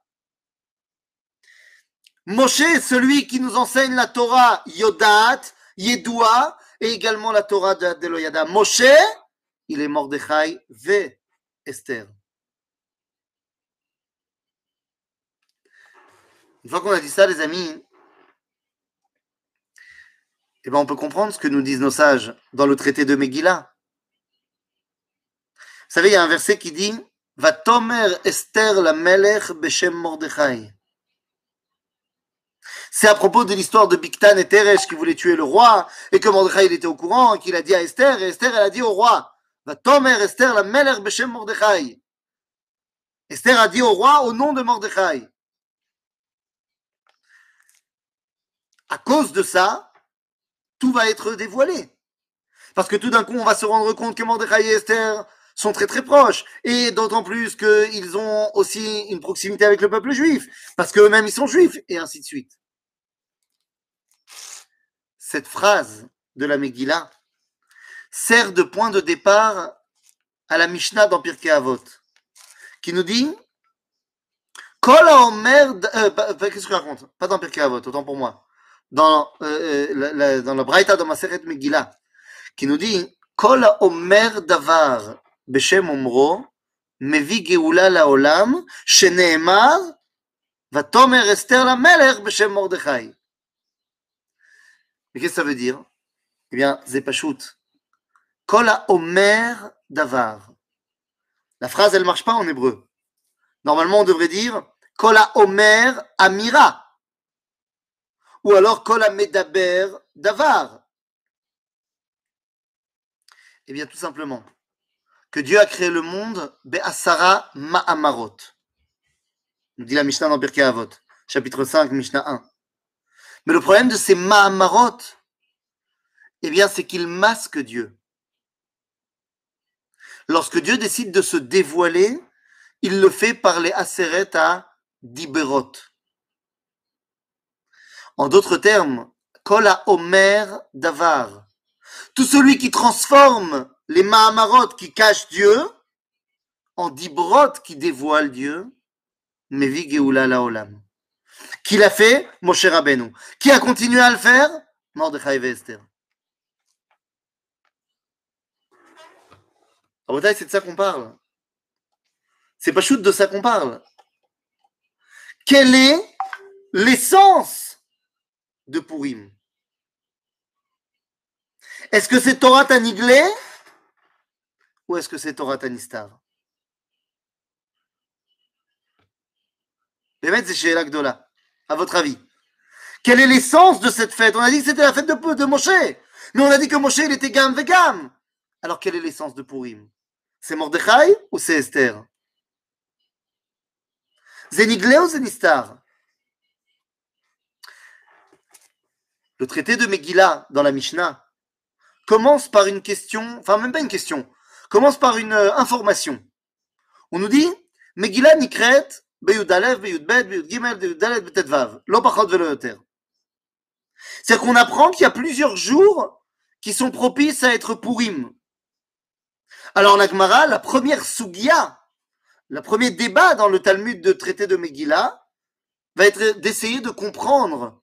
Moshe est celui qui nous enseigne la Torah Yodat, Yedua, et également la Torah de Adeloyada. Moshe, il est Mordechai ve Esther. Une fois qu'on a dit ça, les amis, eh ben on peut comprendre ce que nous disent nos sages dans le traité de Megillah. Vous savez, il y a un verset qui dit Va tomer Esther la melech beshem Mordechai. C'est à propos de l'histoire de Biktan et Teresh qui voulait tuer le roi et que Mordechai il était au courant et qu'il a dit à Esther et Esther elle a dit au roi Va tomer Esther la melech beshem Mordechai. Esther a dit au roi au nom de Mordechai. À cause de ça, tout va être dévoilé. Parce que tout d'un coup, on va se rendre compte que Mordechai et Esther sont très très proches. Et d'autant plus qu'ils ont aussi une proximité avec le peuple juif. Parce qu'eux-mêmes, ils sont juifs. Et ainsi de suite cette phrase de la Megillah sert de point de départ à la Mishnah dans Pirkei Avot, qui nous dit euh, qu'est-ce que je raconte? Pas dans Avot, autant pour moi Dans, euh, euh la, dans le Braïta de Maseret Megillah, qui nous dit Kol Omer Davar Beshem Omro מביא גאולה לעולם, שנאמר, ותאמר אסתר למלך בשם מרדכי. Mais qu'est-ce que ça veut dire Eh bien, Zepashut. Kola Omer Davar. La phrase, elle ne marche pas en hébreu. Normalement, on devrait dire Kola Omer Amira. ou alors Kol Medaber Davar Eh bien, tout simplement, que Dieu a créé le monde Be'asara Ma'amarot. Nous dit la Mishnah dans Birkei Avot, chapitre 5, Mishnah 1. Mais le problème de ces Ma'amarot, eh bien, c'est qu'ils masquent Dieu. Lorsque Dieu décide de se dévoiler, il le fait par les Aseret à. En d'autres termes, Kola Omer Davar. Tout celui qui transforme les Mahamarot qui cachent Dieu en Dibrot qui dévoile Dieu, Mevi Geoula Laolam. Qui l'a fait Moshe Rabbeinu? Qui a continué à le faire? Mordechai et Esther. c'est de ça qu'on parle. C'est pas shoot de ça qu'on parle. Quelle est l'essence de Purim Est-ce que c'est Torah Taniglé ou est-ce que c'est Torah Tanistar Les c'est chez. À votre avis Quelle est l'essence de cette fête? On a dit que c'était la fête de, de Moshe. Mais on a dit que Moshe, il était gam vegam. Alors, quelle est l'essence de Purim? C'est Mordechai ou c'est Esther? Zéniglé ou Zénistar Le traité de Megillah dans la Mishnah commence par une question, enfin même pas une question, commence par une euh, information. On nous dit Megillah Nikret Beyud Beyud Bet Beyud Gimel Beyud Betetvav Lo Pachot Velo Yoter. C'est-à-dire qu'on apprend qu'il y a plusieurs jours qui sont propices à être Purim. Alors en Agmara, la première Sugia, le premier débat dans le Talmud de traité de Megillah va être d'essayer de comprendre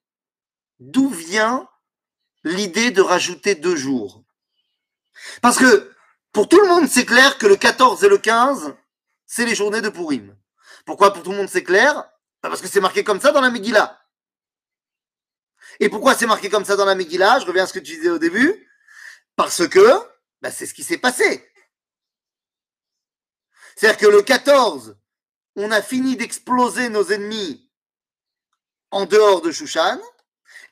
d'où vient l'idée de rajouter deux jours? Parce que pour tout le monde, c'est clair que le 14 et le 15, c'est les journées de Purim. Pourquoi pour tout le monde c'est clair? Bah, Parce que c'est marqué comme ça dans la Megillah. Et pourquoi c'est marqué comme ça dans la Megillah? Je reviens à ce que tu disais au début. Parce que bah, c'est ce qui s'est passé. C'est-à-dire que le 14, on a fini d'exploser nos ennemis en dehors de Shushan.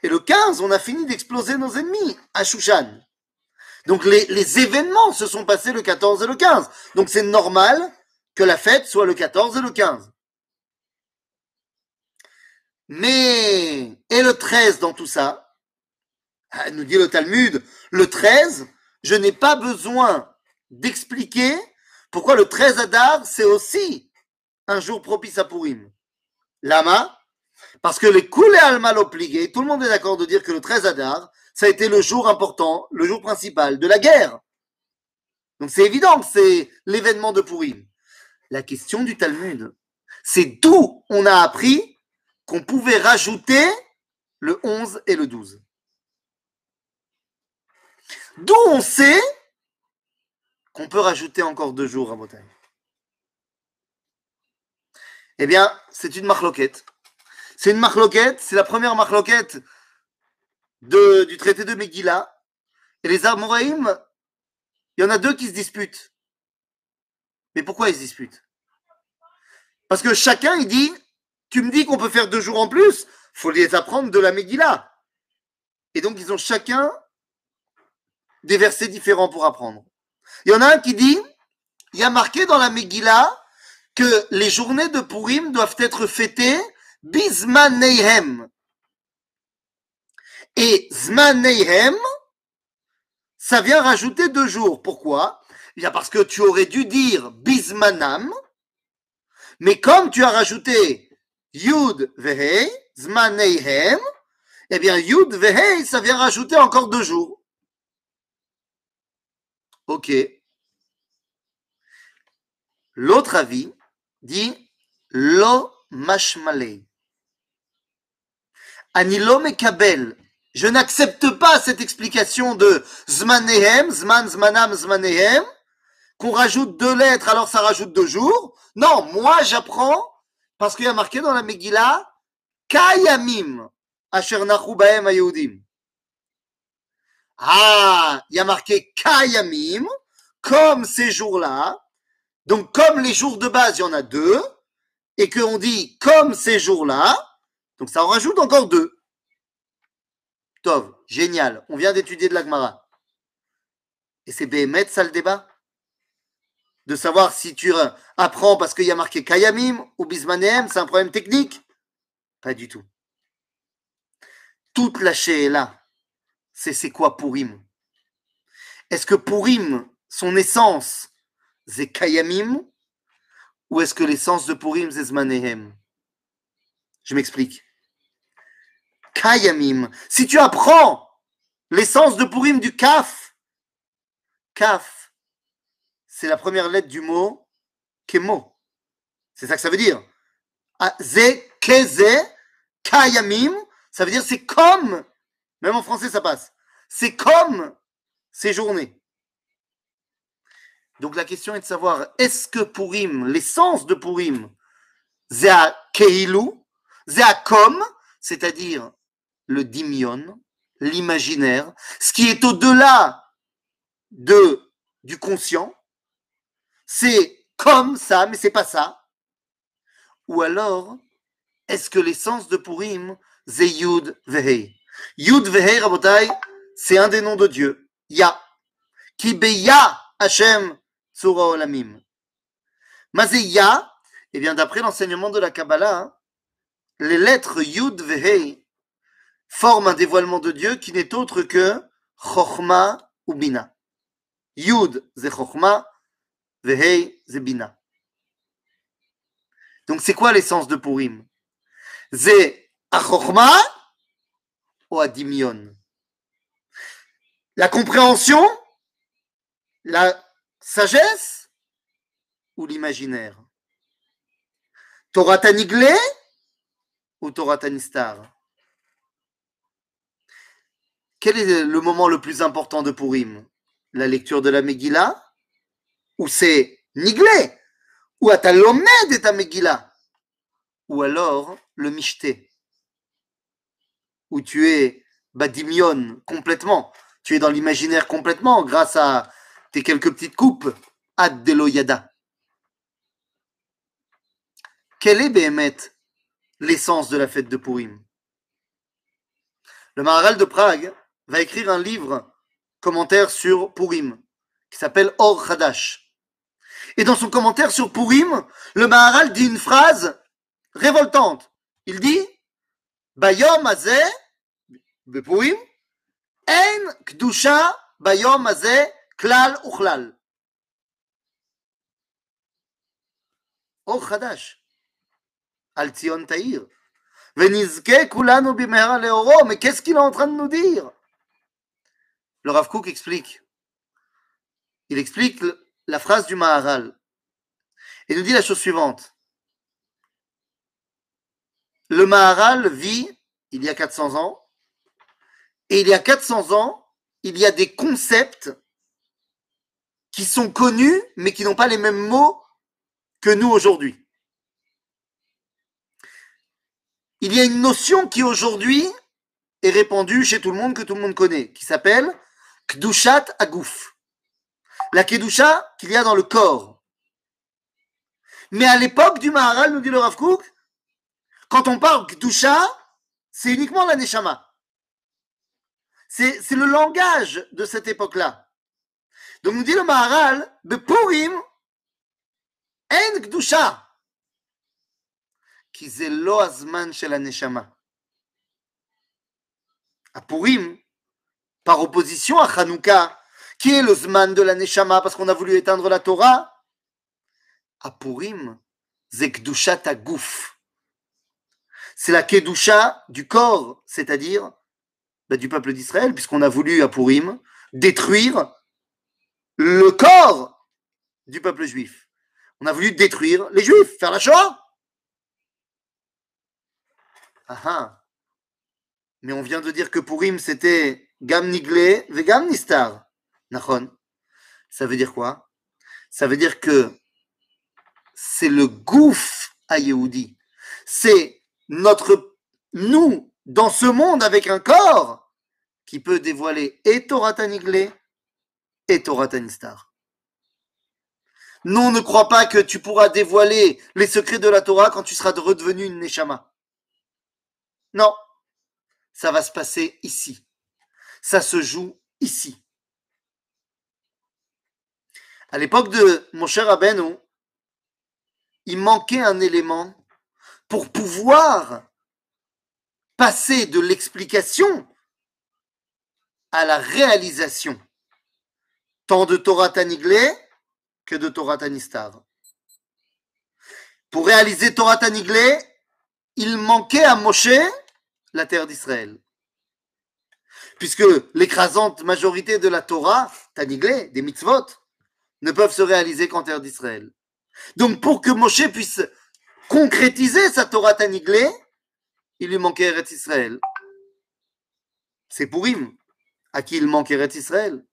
Et le 15, on a fini d'exploser nos ennemis à Shushan. Donc les, événements se sont passés le 14 et le 15. Donc c'est normal que la fête soit le 14 et le 15. Mais, et le 13 dans tout ça? Ah, Nous dit le Talmud, le 13, je n'ai pas besoin d'expliquer pourquoi le 13 Adar, c'est aussi un jour propice à Purim. Lama, parce que les coulées mal obligés, tout le monde est d'accord de dire que le 13 Adar, ça a été le jour important, le jour principal de la guerre. Donc c'est évident que c'est l'événement de Purim. La question du Talmud, c'est d'où on a appris qu'on pouvait rajouter le 11 et le 12. D'où on sait qu'on peut rajouter encore deux jours à Bretagne. Eh bien, c'est une marloquette. C'est une marloquette, c'est la première marloquette de, du traité de Megillah. Et les Amoraïm, il y en a deux qui se disputent. Mais pourquoi ils se disputent? Parce que chacun, il dit, tu me dis qu'on peut faire deux jours en plus, faut les apprendre de la Megillah. Et donc, ils ont chacun des versets différents pour apprendre. Il y en a un qui dit, il y a marqué dans la Megillah que les journées de Purim doivent être fêtées Bismaneihem. Et Zmaneihem, ça vient rajouter deux jours. Pourquoi? Y a parce que tu aurais dû dire Bismanam, mais comme tu as rajouté Yud Vehei, Zmaneihem, eh bien Yud Vehei, ça vient rajouter encore deux jours. Ok. L'autre avis dit Lo Mashmalei. Anilo Mekabel. Je n'accepte pas cette explication de Zmanehem, Zman, Zmanam, Zmanehem, qu'on rajoute deux lettres alors ça rajoute deux jours. Non, moi j'apprends parce qu'il y a marqué dans la Megillah Kayamim, Asher Ayudim. Ah, il y a marqué Kayamim, comme ces jours-là. Donc, comme les jours de base, il y en a deux, et qu'on dit comme ces jours-là, donc ça en rajoute encore deux. Tov, génial. On vient d'étudier de l'Agmara. Et c'est Béhémet, ça le débat? De savoir si tu apprends parce qu'il y a marqué Kayamim ou Bismanehem, c'est un problème technique? Pas du tout. Toute la est là. C'est c'est quoi Purim? Est-ce que Purim, son essence, c'est Kayamim ou est-ce que l'essence de Purim, c'est Zmanehem Je m'explique. Kayamim. Si tu apprends l'essence de Purim du Kaf, Kaf, c'est la première lettre du mot Kemo. C'est ça que ça veut dire. Ah, ze, keze, kayamim, ça veut dire c'est comme, même en français ça passe, c'est comme ces journées. Donc la question est de savoir, est-ce que Purim, l'essence de Purim, à Keilu, à comme, c'est-à-dire le dimion, l'imaginaire, ce qui est au-delà de, du conscient, c'est comme ça, mais c'est pas ça. Ou alors, est-ce que l'essence de Purim, c'est Yud Vehei Yud Vehei, Rabotai, c'est un des noms de Dieu. Ya. Ki beya Hashem Surah Olamim. Ya, eh bien, d'après l'enseignement de la Kabbalah, hein, les lettres Yud Vehei forme un dévoilement de Dieu qui n'est autre que Chochma ou Bina. Yud, c'est Chochma, Vehei, c'est Bina. Donc c'est quoi l'essence de Purim? C'est à Chochma ou à Dimion? La compréhension La sagesse ou l'imaginaire? Torah Taniglé ou Torah Tanistar? Quel est le moment le plus important de Purim? La lecture de la Megillah? Ou c'est Niglé? Ou Atalomed et ta Megillah? Ou alors le Mishté Où tu es Badimion complètement? Tu es dans l'imaginaire complètement grâce à tes quelques petites coupes. Ad Deloyada. Quelle est Béhémet l'essence de la fête de Purim? Le Maharal de Prague va écrire un livre, commentaire sur Purim, qui s'appelle Or Hadash. Et dans son commentaire sur Purim, le Maharal dit une phrase révoltante. Il dit Bayom Azeh, Purim, En Kdusha Bayom Azeh Klal Uchlal. Or Hadash. Al Tzion Taïr. Venizke Kulanu Bimera Leoro. Mais qu'est-ce qu'il est en train de nous dire? Le Rav Kook explique. Il explique la phrase du Maharal. Et nous dit la chose suivante. Le Maharal vit il y a 400 ans. Et il y a 400 ans, il y a des concepts qui sont connus, mais qui n'ont pas les mêmes mots que nous aujourd'hui. Il y a une notion qui aujourd'hui est répandue chez tout le monde, que tout le monde connaît, qui s'appelle Kdushat Agouf. La Kedusha qu'il y a dans le corps. Mais à l'époque du Maharal, nous dit le Rav Kook, quand on parle Kedusha, c'est uniquement la Neshama. C'est le langage de cette époque-là. Donc nous dit le Maharal, de Purim, en. Qui c'est azman chez la Neshama. À Purim, par opposition à Hanouka, qui est le de la Neshama parce qu'on a voulu éteindre la Torah. À Purim, Zekdusha Tagouf. C'est la Kedusha du corps, c'est-à-dire bah, du peuple d'Israël, puisqu'on a voulu à Purim détruire le corps du peuple juif. On a voulu détruire les juifs, faire la Shoah. Ah, ah. Mais on vient de dire que Purim, c'était Gam niglé, vegam nistar. Nachon. Ça veut dire quoi? Ça veut dire que c'est le gouffre à Yehudi. C'est notre, nous, dans ce monde avec un corps, qui peut dévoiler et Torah Taniglé et Torah Tanistar. Non, ne crois pas que tu pourras dévoiler les secrets de la Torah quand tu seras redevenu une Neshama. Non, ça va se passer ici ça se joue ici. À l'époque de mon cher il manquait un élément pour pouvoir passer de l'explication à la réalisation, tant de Torah Taniglé que de Torah Tanistar. Pour réaliser Torah Taniglé, il manquait à Moshe la terre d'Israël. Puisque l'écrasante majorité de la Torah, Taniglé, des mitzvot, ne peuvent se réaliser qu'en terre d'Israël. Donc pour que Moshe puisse concrétiser sa Torah Taniglé, il lui manquait Eretz Israël. C'est pour him à qui il manque Eretz Israël.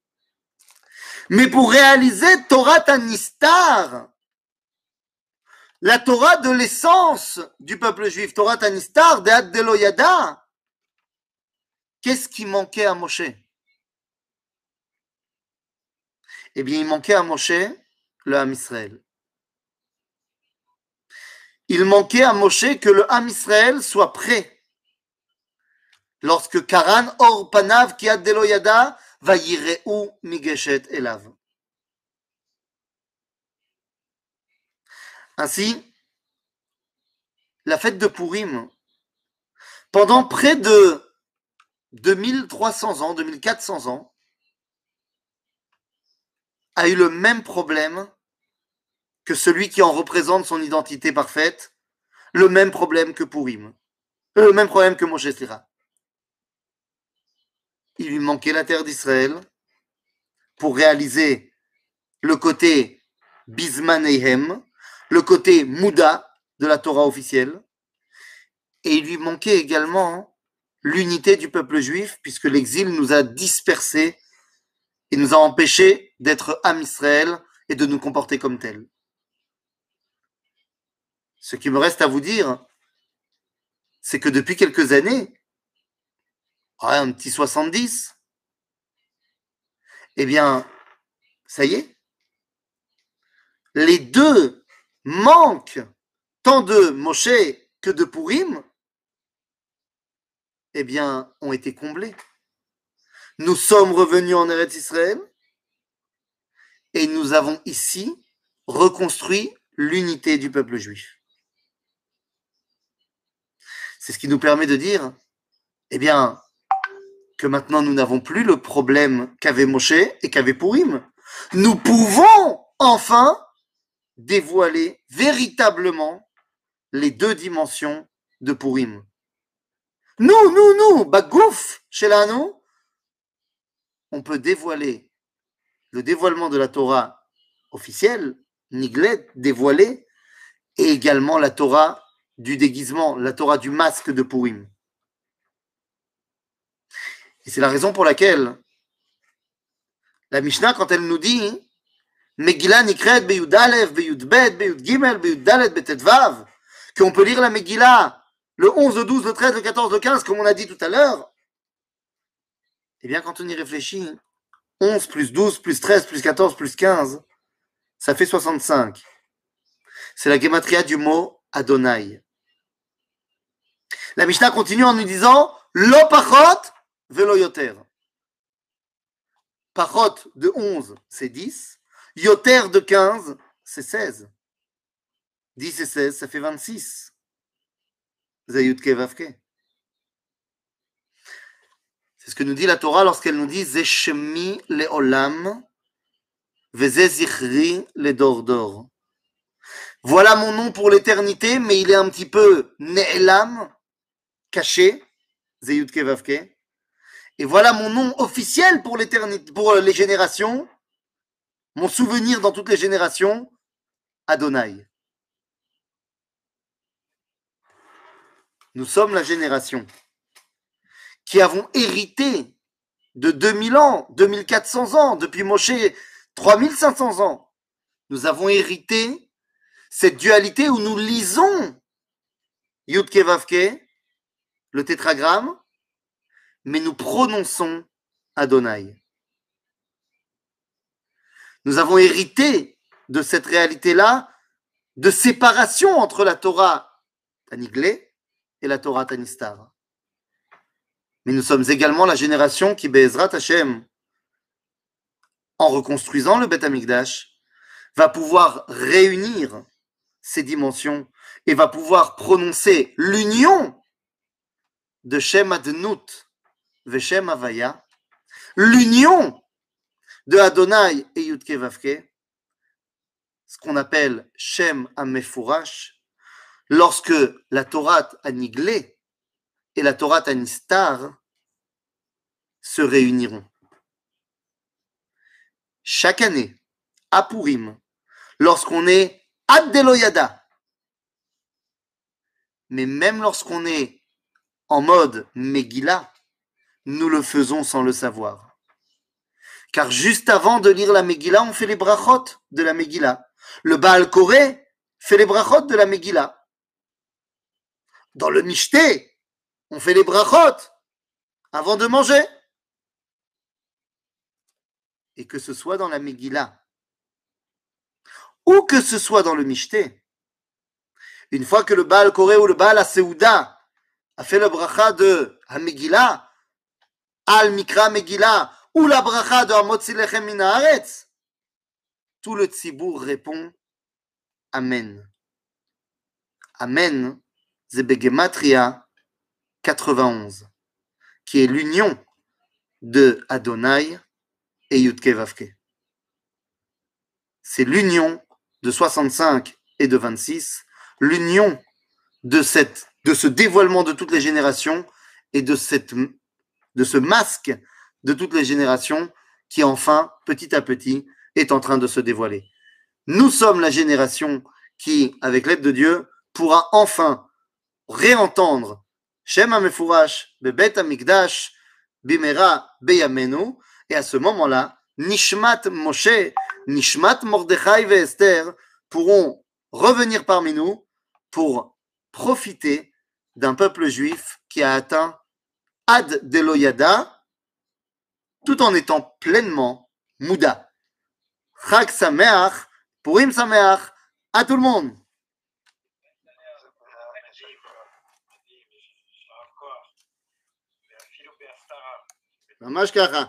Mais pour réaliser Torah Tanistar, la Torah de l'essence du peuple juif, Torah Tanistar, de Deloyada, qu'est-ce qui manquait à Moshe? Eh bien, il manquait à Moshe le Ham Israël. Il manquait à Moshe que le Ham Israël soit prêt. Lorsque Karan or panav ki deloyada va yireu migeshet elav. Ainsi, la fête de Purim, pendant près de 2300 ans, 2400 ans, a eu le même problème que celui qui en représente son identité parfaite, le même problème que Purim, le même problème que Moshe. Il lui manquait la terre d'Israël pour réaliser le côté Bismanehem, le côté Mouda de la Torah officielle, et il lui manquait également l'unité du peuple juif, puisque l'exil nous a dispersés et nous a empêchés d'être âme Israël et de nous comporter comme tels. Ce qui me reste à vous dire, c'est que depuis quelques années, un petit 70, eh bien, ça y est, les deux manquent tant de Moshe que de Purim, eh bien, ont été comblés. Nous sommes revenus en Eretz Israël et nous avons ici reconstruit l'unité du peuple juif. C'est ce qui nous permet de dire, eh bien, que maintenant nous n'avons plus le problème qu'avait Moshe et qu'avait Purim. Nous pouvons enfin dévoiler véritablement les deux dimensions de Purim. Nous, nous, nous, bagouf, l'anneau, on peut dévoiler le dévoilement de la Torah officielle, Niglet, dévoilé, et également la Torah du déguisement, la Torah du masque de Purim. Et c'est la raison pour laquelle la Mishnah, quand elle nous dit Megillah nikret beyud alef, beyud bet, gimel, beyud dalet, betetvav, qu'on peut lire la Megillah le 11, le 12, le 13, le 14, le 15, comme on a dit tout à l'heure, eh bien, quand on y réfléchit, 11 plus 12 plus 13 plus 14 plus 15, ça fait 65. C'est la gematria du mot Adonai. La Mishnah continue en nous disant Lo pachot velo yoter. Pachot de 11, c'est 10. Yoter de 15, c'est 16. 10 et 16, ça fait 26. C'est ce que nous dit la Torah lorsqu'elle nous dit leolam, Vezezichri le dordor. Voilà mon nom pour l'éternité, mais il est un petit peu ne'elam, caché. Et voilà mon nom officiel pour pour les générations, mon souvenir dans toutes les générations, Adonai. Nous sommes la génération qui avons hérité de 2000 ans, 2400 ans, depuis Moshe, 3500 ans. Nous avons hérité cette dualité où nous lisons Yudke Vavke, le tétragramme, mais nous prononçons Adonai. Nous avons hérité de cette réalité-là de séparation entre la Torah Taniglé et la Torah Tanistar. Mais nous sommes également la génération qui, Be'ezrat Hashem, en reconstruisant le Beth Amikdash, va pouvoir réunir ces dimensions et va pouvoir prononcer l'union de Shem Adnut Veshem Avaya, l'union de Adonai et Yudke Vavke, ce qu'on appelle Shem Amefurash, lorsque la Torah Aniglé et la Torah Anistar se réuniront. Chaque année, à Purim, lorsqu'on est Addeloyada, mais même lorsqu'on est en mode Megillah, nous le faisons sans le savoir. Car juste avant de lire la Megillah, on fait les brachot de la Megillah. Le Baal Koré fait les brachot de la Megillah. Dans le Mishté, on fait les brachot avant de manger. Et que ce soit dans la Megillah ou que ce soit dans le Mishté, une fois que le Baal Koré ou le Baal Aseouda a fait le bracha de la Megillah, Al Mikra Megillah ou la bracha de Amotzilechem Minaharetz, tout le tzibour répond Amen. Amen, Zebegematria 91, qui est l'union de Adonai et Yudke Vavke. C'est l'union de 65 et de 26, l'union de, de ce dévoilement de toutes les générations et de ce masque de toutes les générations qui enfin, petit à petit, est en train de se dévoiler. Nous sommes la génération qui, avec l'aide de Dieu, pourra enfin réentendre Shem HaMefurash, Bebet Bimera Beyamenu, et à ce moment-là, Nishmat Moshe, Nishmat Mordechai et Esther pourront revenir parmi nous pour profiter d'un peuple juif qui a atteint Ad Deloyada, tout en étant pleinement Mouda. Chag Sameach, Purim Sameach, à tout le monde. ממש ככה.